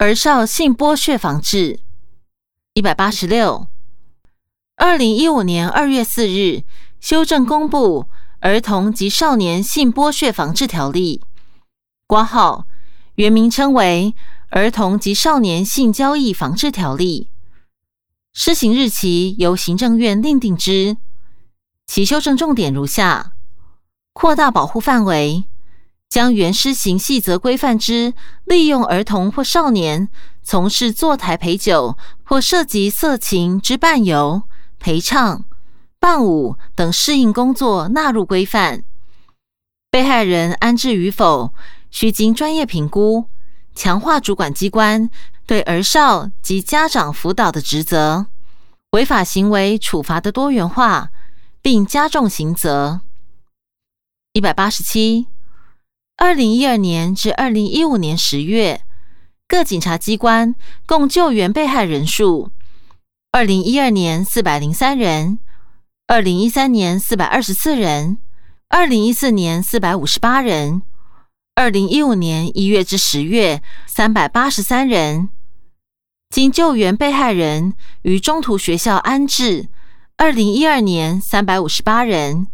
儿少性剥削防治一百八十六，二零一五年二月四日修正公布《儿童及少年性剥削防治条例》，挂号原名称为《儿童及少年性交易防治条例》，施行日期由行政院另定之。其修正重点如下：扩大保护范围。将原施行细则规范之利用儿童或少年从事坐台陪酒或涉及色情之伴游、陪唱、伴舞等适应工作纳入规范。被害人安置与否，需经专业评估，强化主管机关对儿少及家长辅导的职责，违法行为处罚的多元化，并加重刑责。一百八十七。二零一二年至二零一五年十月，各警察机关共救援被害人数：二零一二年四百零三人，二零一三年四百二十四人，二零一四年四百五十八人，二零一五年一月至十月三百八十三人。经救援被害人于中途学校安置：二零一二年三百五十八人，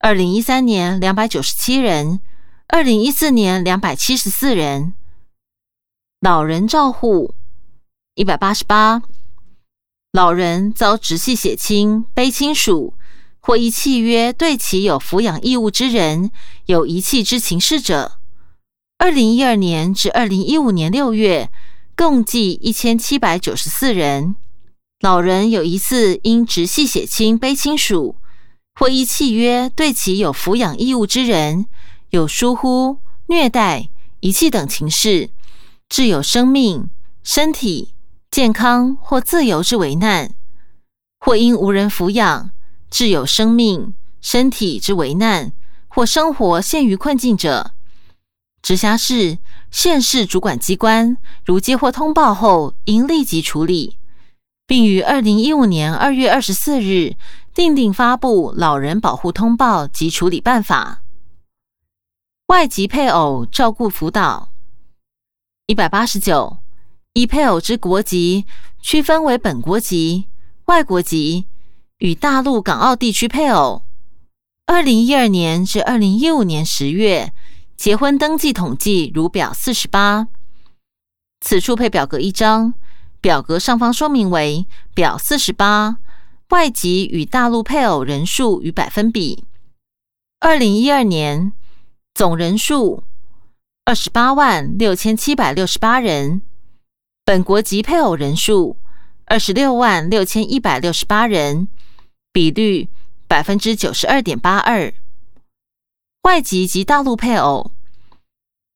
二零一三年两百九十七人。二零一四年两百七十四人，老人照护一百八十八，老人遭直系血亲、卑亲属或依契约对其有抚养义务之人有遗弃之情事者，二零一二年至二零一五年六月共计一千七百九十四人。老人有疑似因直系血亲、卑亲属或依契约对其有抚养义务之人。有疏忽、虐待、遗弃等情事，致有生命、身体健康或自由之危难；或因无人抚养，致有生命、身体之危难，或生活陷于困境者，直辖市、县市主管机关如接获通报后，应立即处理，并于二零一五年二月二十四日定定发布老人保护通报及处理办法。外籍配偶照顾辅导一百八十九，以配偶之国籍区分为本国籍、外国籍与大陆、港澳地区配偶。二零一二年至二零一五年十月结婚登记统计如表四十八，此处配表格一张，表格上方说明为表四十八，外籍与大陆配偶人数与百分比。二零一二年。总人数二十八万六千七百六十八人，本国籍配偶人数二十六万六千一百六十八人，比率百分之九十二点八二。外籍及大陆配偶，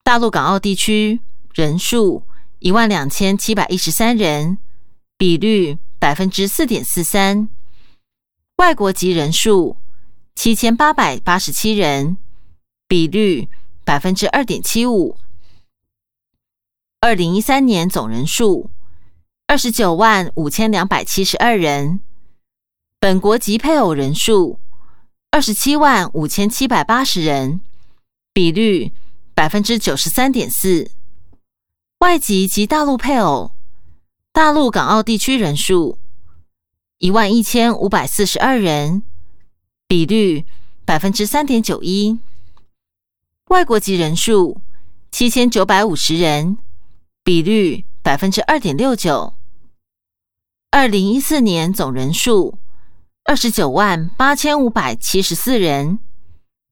大陆港澳地区人数一万两千七百一十三人，比率百分之四点四三。外国籍人数七千八百八十七人。比率百分之二点七五。二零一三年总人数二十九万五千两百七十二人，本国籍配偶人数二十七万五千七百八十人，比率百分之九十三点四。外籍及大陆配偶，大陆港澳地区人数一万一千五百四十二人，比率百分之三点九一。外国籍人数七千九百五十人，比率百分之二点六九。二零一四年总人数二十九万八千五百七十四人，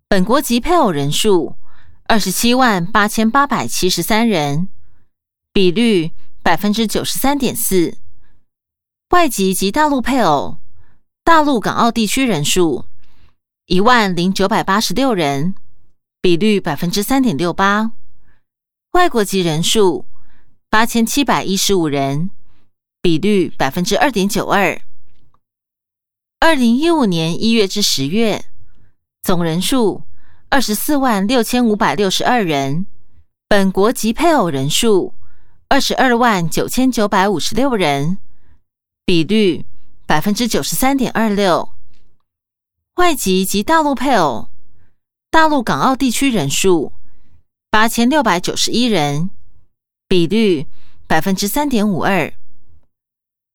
本国籍配偶人数二十七万八千八百七十三人，比率百分之九十三点四。外籍及大陆配偶，大陆港澳地区人数一万零九百八十六人。比率百分之三点六八，外国籍人数八千七百一十五人，比率百分之二点九二。二零一五年一月至十月，总人数二十四万六千五百六十二人，本国籍配偶人数二十二万九千九百五十六人，比率百分之九十三点二六。外籍及大陆配偶。大陆、港澳地区人数八千六百九十一人，比率百分之三点五二。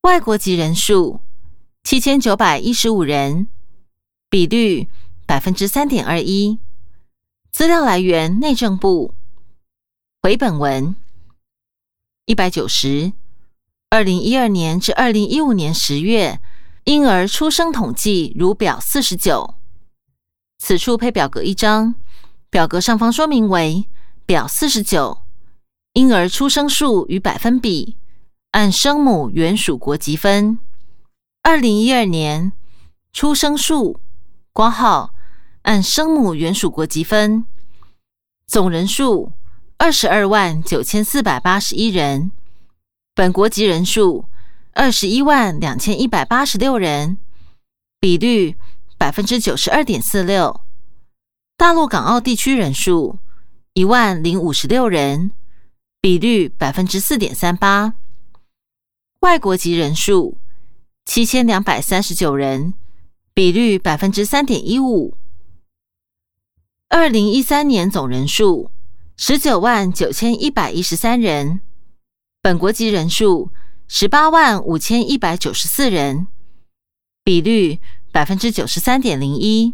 外国籍人数七千九百一十五人，比率百分之三点二一。资料来源：内政部。回本文一百九十。二零一二年至二零一五年十月，婴儿出生统计如表四十九。此处配表格一张，表格上方说明为表四十九，婴儿出生数与百分比按生母原属国籍分。二零一二年出生数括号按生母原属国籍分，总人数二十二万九千四百八十一人。本国籍人数二十一万两千一百八十六人，比率百分之九十二点四六。大陆港澳地区人数一万零五十六人，比率百分之四点三八。外国籍人数七千两百三十九人，比率百分之三点一五。二零一三年总人数十九万九千一百一十三人。本国籍人数十八万五千一百九十四人，比率百分之九十三点零一。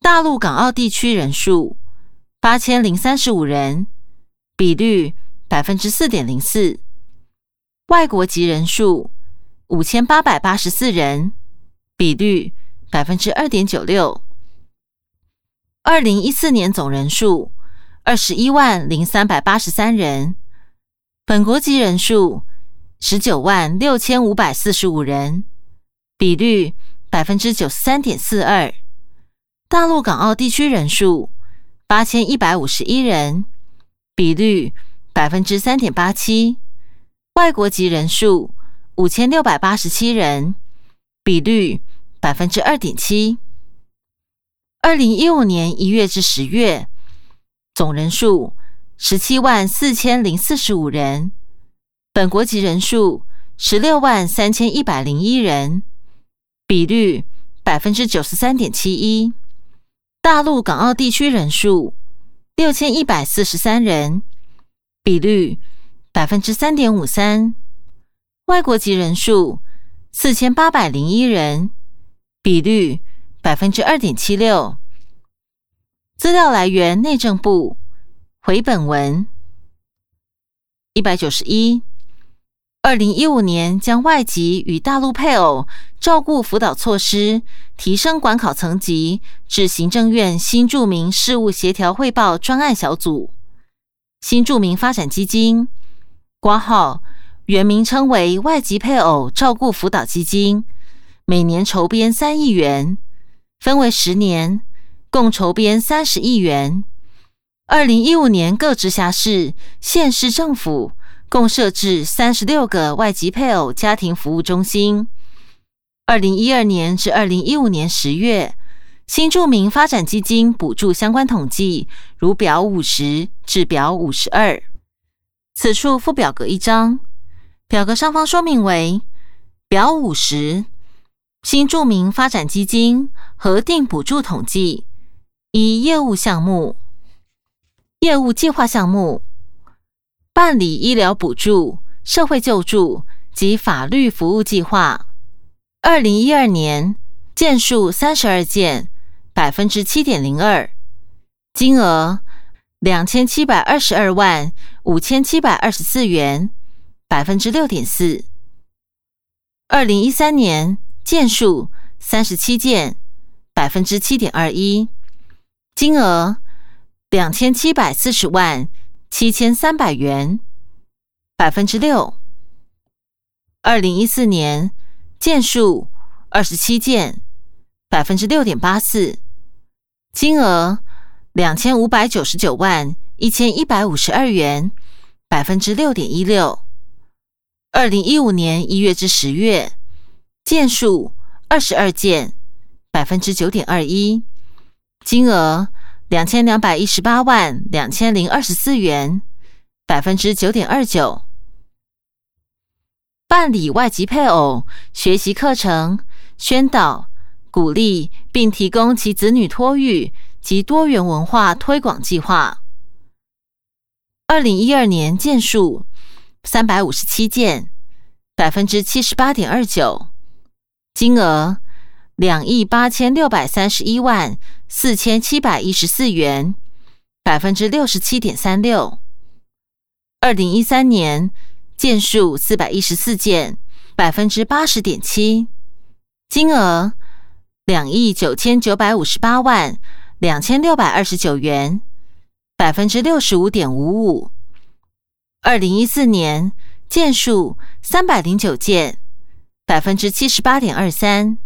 大陆港澳地区人数八千零三十五人，比率百分之四点零四。外国籍人数五千八百八十四人，比率百分之二点九六。二零一四年总人数二十一万零三百八十三人。本国籍人数十九万六千五百四十五人，比率百分之九十三点四二。大陆港澳地区人数八千一百五十一人，比率百分之三点八七。外国籍人数五千六百八十七人，比率百分之二点七。二零一五年一月至十月总人数。十七万四千零四十五人，本国籍人数十六万三千一百零一人，比率百分之九十三点七一。大陆港澳地区人数六千一百四十三人，比率百分之三点五三。外国籍人数四千八百零一人，比率百分之二点七六。资料来源：内政部。回本文一百九十一，二零一五年将外籍与大陆配偶照顾辅导措施提升管考层级至行政院新住民事务协调汇报专案小组，新住民发展基金挂号原名称为外籍配偶照顾辅导基金，每年筹编三亿元，分为十年，共筹编三十亿元。二零一五年，各直辖市、县市政府共设置三十六个外籍配偶家庭服务中心。二零一二年至二零一五年十月，新住民发展基金补助相关统计如表五十至表五十二。此处附表格一张，表格上方说明为表五十，新住民发展基金核定补助统计一业务项目。业务计划项目办理医疗补助、社会救助及法律服务计划。二零一二年件数三十二件，百分之七点零二，金额两千七百二十二万五千七百二十四元，百分之六点四。二零一三年件数三十七件，百分之七点二一，金额。两千七百四十万七千三百元，百分之六。二零一四年件数二十七件，百分之六点八四，金额两千五百九十九万一千一百五十二元，百分之六点一六。二零一五年一月至十月件数二十二件，百分之九点二一，金额。两千两百一十八万两千零二十四元，百分之九点二九。办理外籍配偶学习课程，宣导、鼓励并提供其子女托育及多元文化推广计划。二零一二年件数三百五十七件，百分之七十八点二九，金额两亿八千六百三十一万四千七百一十四元，百分之六十七点三六。二零一三年件数四百一十四件，百分之八十点七，金额两亿九千九百五十八万两千六百二十九元，百分之六十五点五五。二零一四年件数三百零九件，百分之七十八点二三，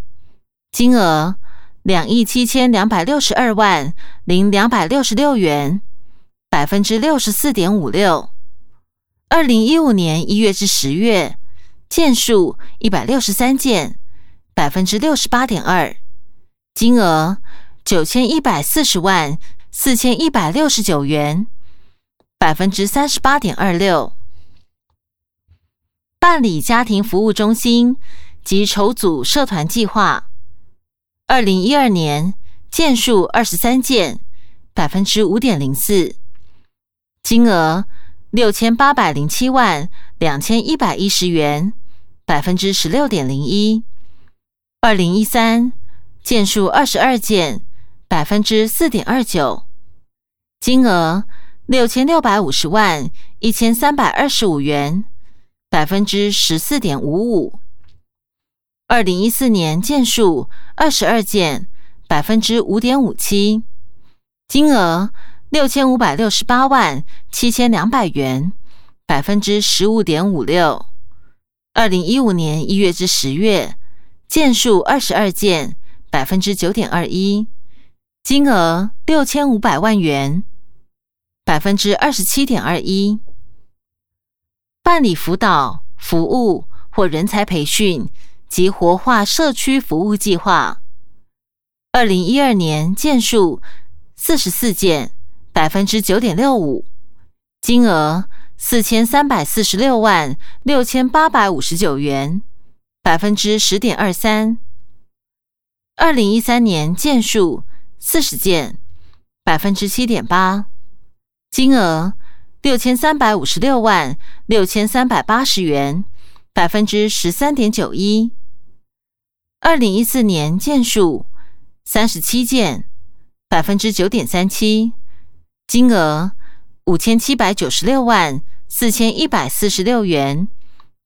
金额两亿七千两百六十二万零两百六十六元，百分之六十四点五六。二零一五年一月至十月件数一百六十三件，百分之六十八点二，金额九千一百四十万四千一百六十九元。百分之三十八点二六，办理家庭服务中心及筹组社团计划。二零一二年件数二十三件，百分之五点零四，金额六千八百零七万两千一百一十元，百分之十六点零一。二零一三件数二十二件，百分之四点二九，金额。六千六百五十万一千三百二十五元，百分之十四点五五。二零一四年件数二十二件，百分之五点五七，金额六千五百六十八万七千两百元，百分之十五点五六。二零一五年一月至十月件数二十二件，百分之九点二一，金额六千五百万元。百分之二十七点二一，办理辅导、服务或人才培训及活化社区服务计划。二零一二年件数四十四件，百分之九点六五，金额四千三百四十六万六千八百五十九元，百分之十点二三。二零一三年件数四十件，百分之七点八。金额六千三百五十六万六千三百八十元，百分之十三点九一。二零一四年件数三十七件，百分之九点三七。金额五千七百九十六万四千一百四十六元，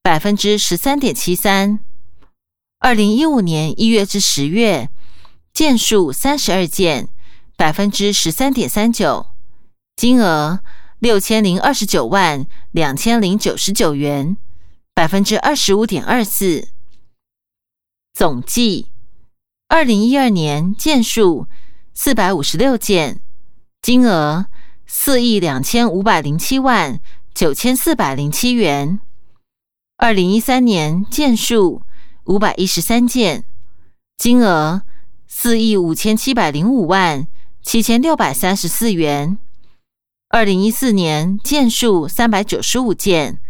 百分之十三点七三。二零一五年一月至十月件数三十二件，百分之十三点三九。金额六千零二十九万两千零九十九元，百分之二十五点二四。总计二零一二年件数四百五十六件，金额四亿两千五百零七万九千四百零七元。二零一三年件数五百一十三件，金额四亿五千七百零五万七千六百三十四元。二零一四年件数三百九十五件，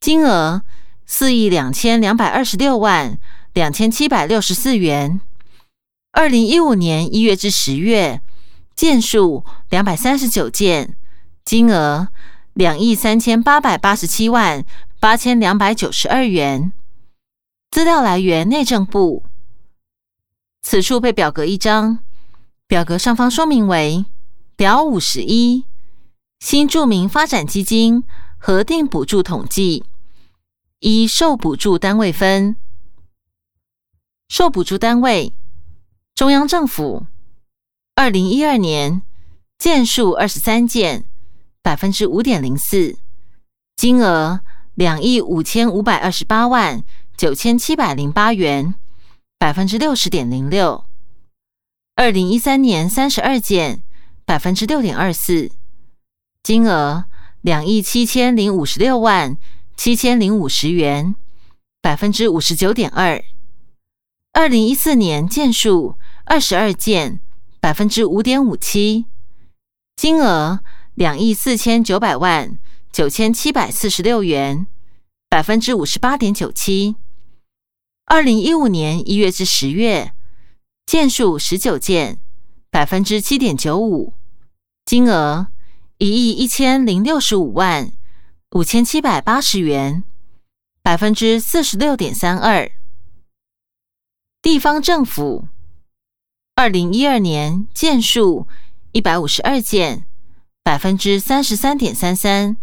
金额四亿两千两百二十六万两千七百六十四元。二零一五年一月至十月件数两百三十九件，金额两亿三千八百八十七万八千两百九十二元。资料来源内政部。此处配表格一张，表格上方说明为表五十一。新著名发展基金核定补助统计，依受补助单位分。受补助单位：中央政府。二零一二年件数二十三件，百分之五点零四，金额两亿五千五百二十八万九千七百零八元，百分之六十点零六。二零一三年三十二件，百分之六点二四。金额两亿七千零五十六万七千零五十元，百分之五十九点二。二零一四年件数二十二件，百分之五点五七。金额两亿四千九百万九千七百四十六元，百分之五十八点九七。二零一五年一月至十月件数十九件，百分之七点九五。金额。一亿一千零六十五万五千七百八十元，百分之四十六点三二。地方政府，二零一二年件数一百五十二件，百分之三十三点三三，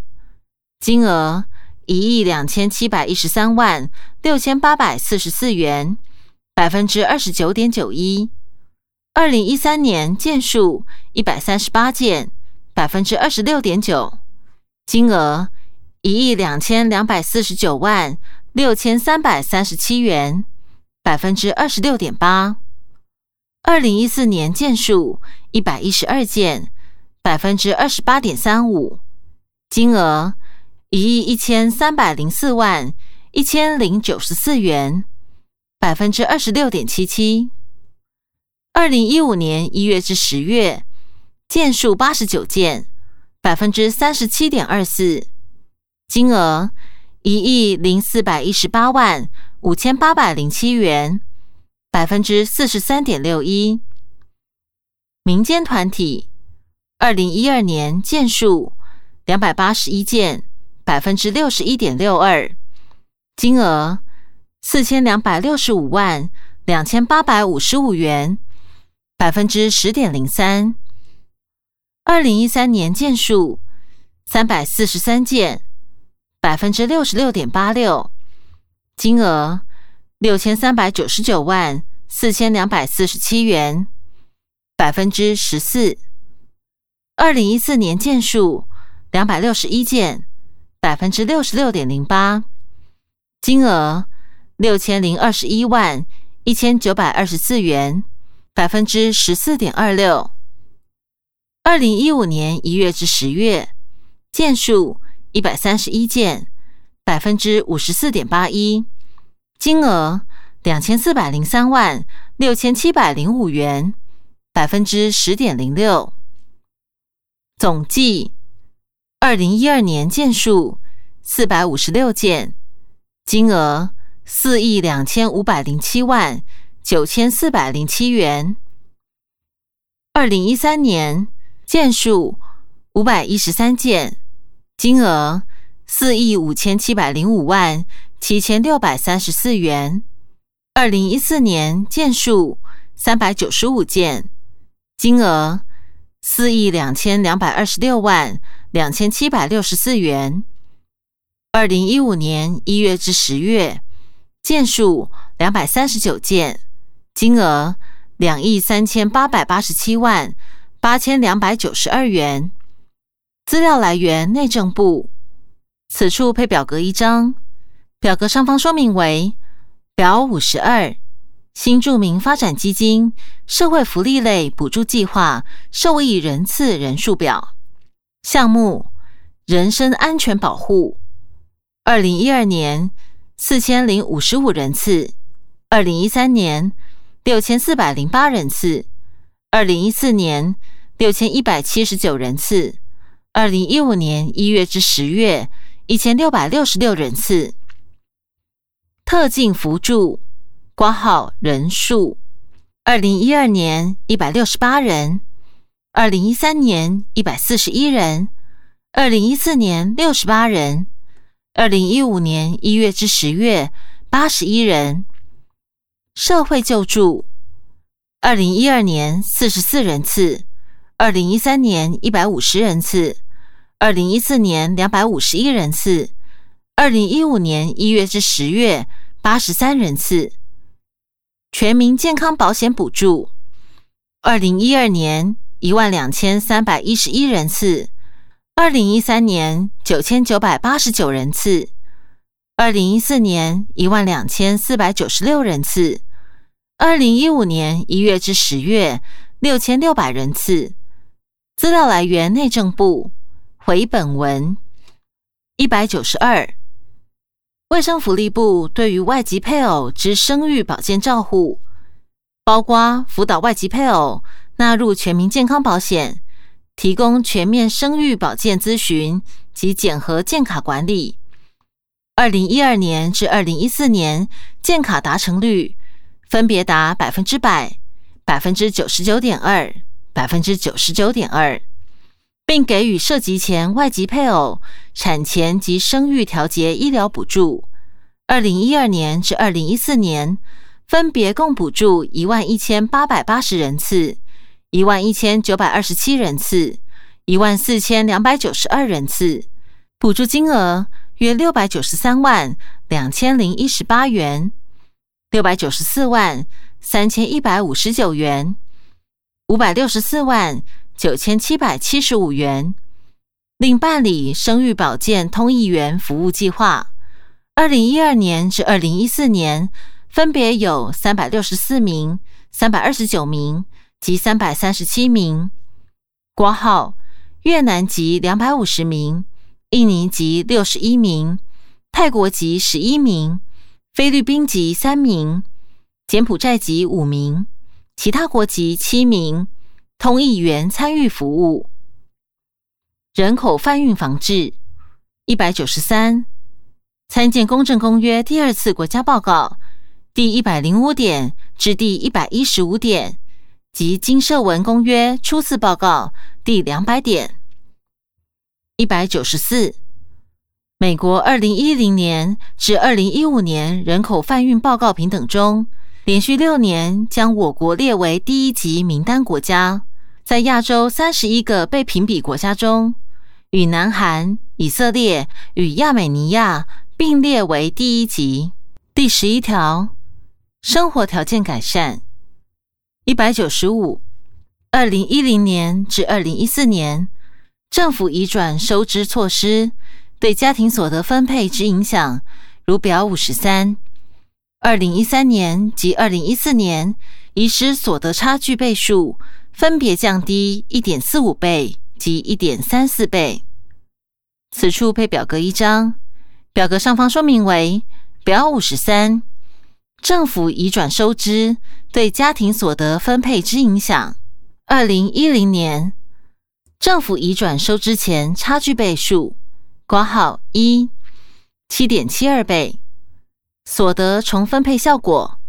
金额一亿两千七百一十三万六千八百四十四元，百分之二十九点九一。二零一三年件数一百三十八件，百分之二十六点九，金额一亿两千两百四十九万六千三百三十七元，百分之二十六点八。二零一四年件数一百一十二件，百分之二十八点三五，金额一亿一千三百零四万一千零九十四元，百分之二十六点七七。二零一五年一月至十月，件数八十九件，百分之三十七点二四，金额一亿零四百一十八万五千八百零七元，百分之四十三点六一。民间团体，二零一二年件数两百八十一件，百分之六十一点六二，金额四千两百六十五万两千八百五十五元。百分之十点零三，二零一三年件数三百四十三件，百分之六十六点八六，金额六千三百九十九万四千两百四十七元，百分之十四。二零一四年件数两百六十一件，百分之六十六点零八，金额六千零二十一万一千九百二十四元。百分之十四点二六。二零一五年一月至十月，件数一百三十一件，百分之五十四点八一，金额两千四百零三万六千七百零五元，百分之十点零六。总计二零一二年件数四百五十六件，金额四亿两千五百零七万。九千四百零七元。二零一三年件数五百一十三件，金额四亿五千七百零五万七千六百三十四元。二零一四年件数三百九十五件，金额四亿两千两百二十六万两千七百六十四元。二零一五年一月至十月件数两百三十九件。金额两亿三千八百八十七万八千两百九十二元。资料来源：内政部。此处配表格一张，表格上方说明为表五十二：新住民发展基金社会福利类补助计划受益人次人数表。项目：人身安全保护。二零一二年四千零五十五人次，二零一三年。六千四百零八人次，二零一四年六千一百七十九人次，二零一五年一月至十月一千六百六十六人次。特进辅助挂号人数，二零一二年一百六十八人，二零一三年一百四十一人，二零一四年六十八人，二零一五年一月至十月八十一人。社会救助，二零一二年四十四人次，二零一三年一百五十人次，二零一四年两百五十一人次，二零一五年一月至十月八十三人次。全民健康保险补助，二零一二年一万两千三百一十一人次，二零一三年九千九百八十九人次。二零一四年一万两千四百九十六人次，二零一五年一月至十月六千六百人次。资料来源：内政部。回本文一百九十二。卫生福利部对于外籍配偶之生育保健照护，包括辅导外籍配偶纳入全民健康保险，提供全面生育保健咨询及检核健卡管理。二零一二年至二零一四年，建卡达成率分别达百分之百、百分之九十九点二、百分之九十九点二，并给予涉及前外籍配偶产前及生育调节医疗补助。二零一二年至二零一四年，分别共补助一万一千八百八十人次、一万一千九百二十七人次、一万四千两百九十二人次，补助金额约六百九十三万两千零一十八元、六百九十四万三千一百五十九元、五百六十四万。九千七百七十五元，另办理生育保健通译员服务计划。二零一二年至二零一四年，分别有三百六十四名、三百二十九名及三百三十七名。国号越南籍两百五十名，印尼籍六十一名，泰国籍十一名，菲律宾籍三名，柬埔寨籍五名，其他国籍七名。通译员参与服务，人口贩运防治一百九十三，参见《公正公约》第二次国家报告第一百零五点至第一百一十五点及《金社文公约》初次报告第两百点。一百九十四，美国二零一零年至二零一五年人口贩运报告平等中，连续六年将我国列为第一级名单国家。在亚洲三十一个被评比国家中，与南韩、以色列与亚美尼亚并列为第一级。第十一条，生活条件改善。一百九十五，二零一零年至二零一四年，政府移转收支措施对家庭所得分配之影响，如表五十三。二零一三年及二零一四年，遗失所得差距倍数。分别降低一点四五倍及一点三四倍。此处配表格一张，表格上方说明为表五十三：政府移转收支对家庭所得分配之影响。二零一零年，政府移转收支前差距倍数括号一七点七二倍。所得重分配效果，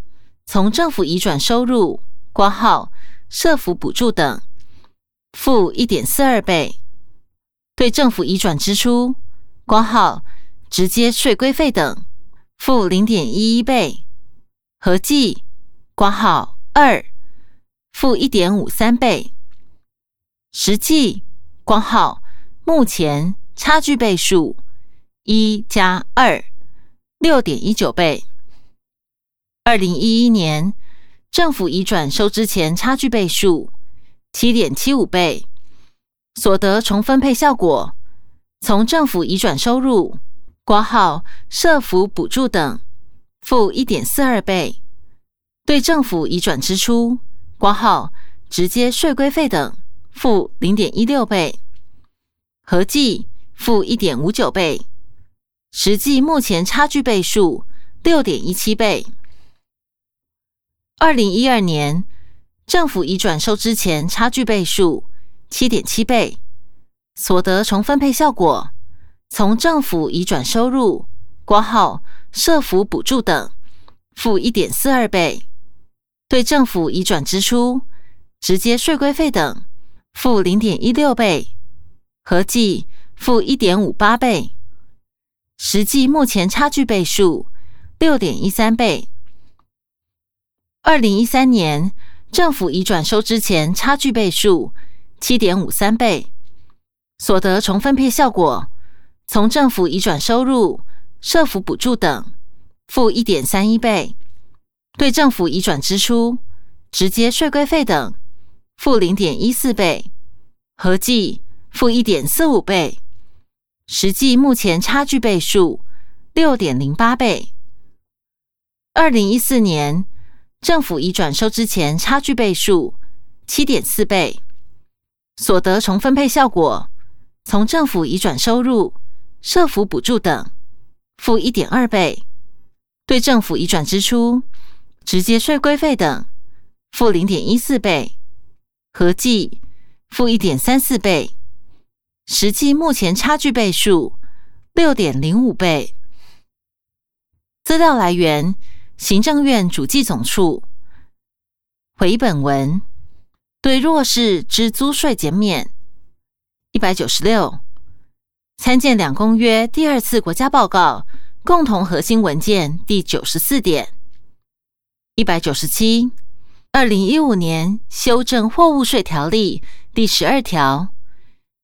从政府移转收入括号。社福补助等负一点四二倍，对政府移转支出挂号直接税规费等负零点一一倍，合计挂号二负一点五三倍，实际挂号目前差距倍数一加二六点一九倍，二零一一年。政府移转收支前差距倍数七点七五倍，所得重分配效果从政府移转收入挂号社福补助等负一点四二倍，对政府移转支出挂号直接税规费等负零点一六倍，合计负一点五九倍，实际目前差距倍数六点一七倍。二零一二年，政府移转收支前差距倍数七点七倍，所得重分配效果从政府移转收入挂号社福补助等负一点四二倍，对政府移转支出直接税规费等负零点一六倍，合计负一点五八倍，实际目前差距倍数六点一三倍。二零一三年，政府移转收支前差距倍数七点五三倍，所得重分配效果从政府移转收入、社福补助等负一点三一倍，对政府移转支出、直接税规费等负零点一四倍，合计负一点四五倍，实际目前差距倍数六点零八倍。二零一四年。政府移转收支前差距倍数七点四倍，所得重分配效果从政府移转收入、社福补助等负一点二倍，对政府移转支出、直接税规费等负零点一四倍，合计负一点三四倍，实际目前差距倍数六点零五倍。资料来源。行政院主计总处。回本文。对弱势之租税减免。一百九十六，参见两公约第二次国家报告。共同核心文件第九十四点。一百九十七，二零一五年修正货物税条例第十二条，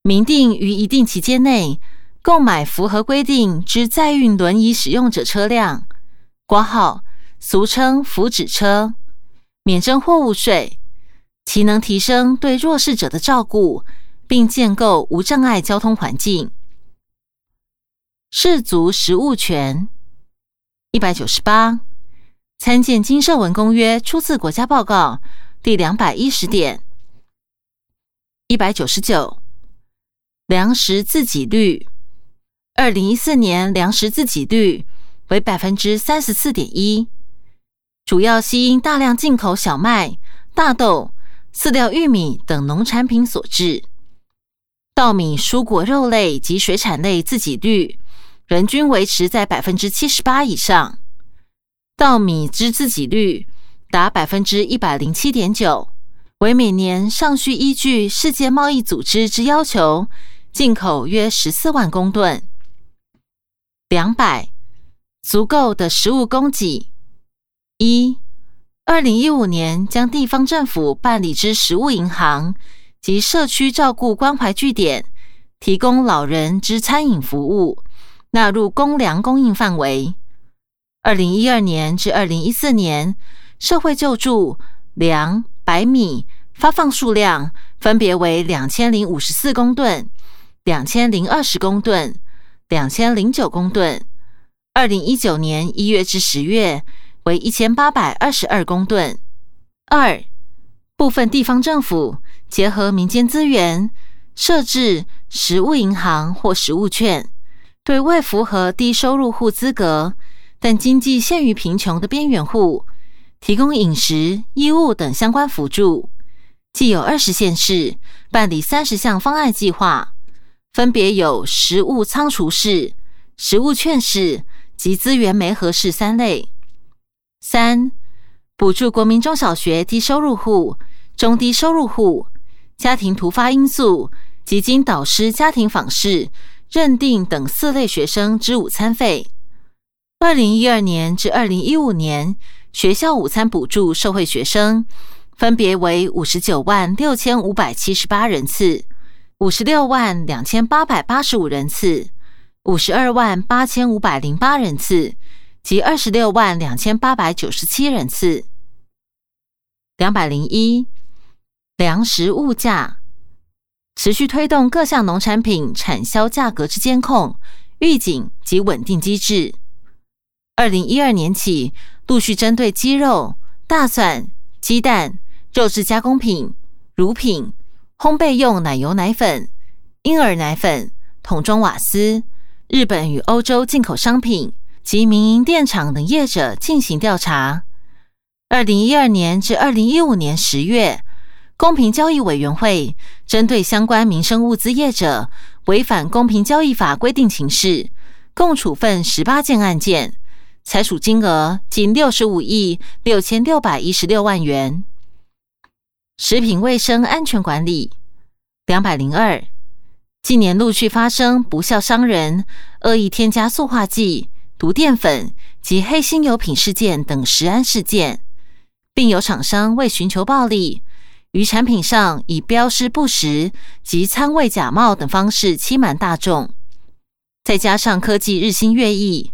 明定于一定期间内购买符合规定之载运轮椅使用者车辆（挂号俗称福祉车），免征货物税，其能提升对弱势者的照顾。并建构无障碍交通环境。氏族食物权一百九十八，参见《金社文公约》初次国家报告第两百一十点。一百九十九，粮食自给率，二零一四年粮食自给率为百分之三十四点一，主要系因大量进口小麦、大豆、饲料、玉米等农产品所致。稻米、蔬果、肉类及水产类自给率人均维持在百分之七十八以上，稻米之自给率达百分之一百零七点九，为每年尚需依据世界贸易组织之要求进口约十四万公吨。两百足够的食物供给。一，二零一五年将地方政府办理之食物银行。及社区照顾关怀据点提供老人之餐饮服务纳入公粮供应范围。二零一二年至二零一四年，社会救助粮白米发放数量分别为两千零五十四公吨、两千零二十公吨、两千零九公吨。二零一九年一月至十月为一千八百二十二公吨。二部分地方政府。结合民间资源，设置食物银行或食物券，对未符合低收入户资格但经济陷于贫穷的边缘户，提供饮食、衣物等相关辅助。既有二十县市办理三十项方案计划，分别有食物仓储式、食物券式及资源媒合式三类。三、补助国民中小学低收入户、中低收入户。家庭突发因素及经导师家庭访视认定等四类学生之午餐费。二零一二年至二零一五年，学校午餐补助受惠学生分别为五十九万六千五百七十八人次、五十六万两千八百八十五人次、五十二万八千五百零八人次及二十六万两千八百九十七人次。两百零一。粮食物价持续推动各项农产品产销价格之监控、预警及稳定机制。二零一二年起，陆续针对鸡肉、大蒜、鸡蛋、肉质加工品、乳品、烘焙用奶油奶粉、婴儿奶粉、桶装瓦斯、日本与欧洲进口商品及民营电厂等业者进行调查。二零一二年至二零一五年十月。公平交易委员会针对相关民生物资业者违反公平交易法规定情事，共处分十八件案件，裁处金额仅六十五亿六千六百一十六万元。食品卫生安全管理两百零二，近年陆续发生不孝商人恶意添加塑化剂、毒淀粉及黑心油品事件等食安事件，并有厂商为寻求暴利。于产品上以标示不实及餐位假冒等方式欺瞒大众，再加上科技日新月异，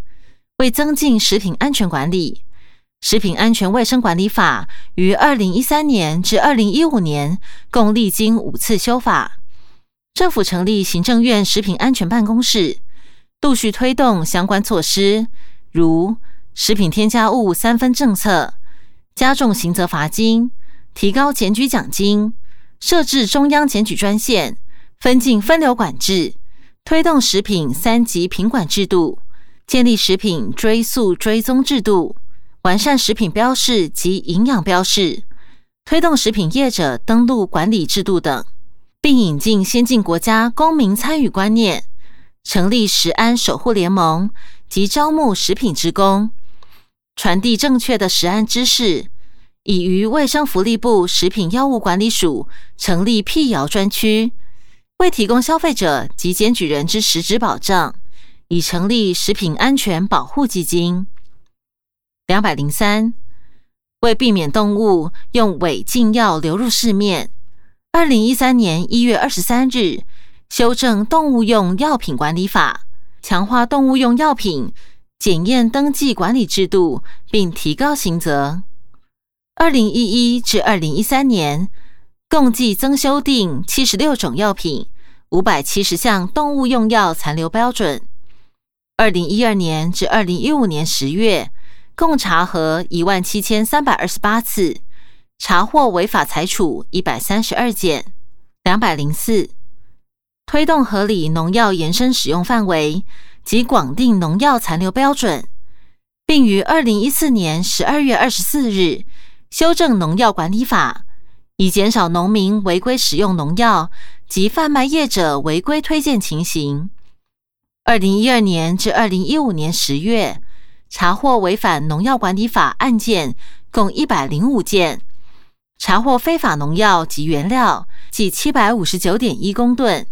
为增进食品安全管理，《食品安全卫生管理法》于二零一三年至二零一五年共历经五次修法。政府成立行政院食品安全办公室，陆续推动相关措施，如食品添加物三分政策，加重刑责罚金。提高检举奖金，设置中央检举专线，分进分流管制，推动食品三级品管制度，建立食品追溯追踪制度，完善食品标示及营养标示，推动食品业者登录管理制度等，并引进先进国家公民参与观念，成立食安守护联盟及招募食品职工，传递正确的食安知识。已于卫生福利部食品药物管理署成立辟谣专区，为提供消费者及检举人之实质保障，已成立食品安全保护基金。两百零三，为避免动物用违禁药流入市面，二零一三年一月二十三日修正动物用药品管理法，强化动物用药品检验登记管理制度，并提高刑责。二零一一至二零一三年，共计增修订七十六种药品、五百七十项动物用药残留标准。二零一二年至二零一五年十月，共查核一万七千三百二十八次，查获违法裁处一百三十二件。两百零四，推动合理农药延伸使用范围及广定农药残留标准，并于二零一四年十二月二十四日。修正农药管理法，以减少农民违规使用农药及贩卖业者违规推荐情形。二零一二年至二零一五年十月，查获违反农药管理法案件共一百零五件，查获非法农药及原料计七百五十九点一公吨。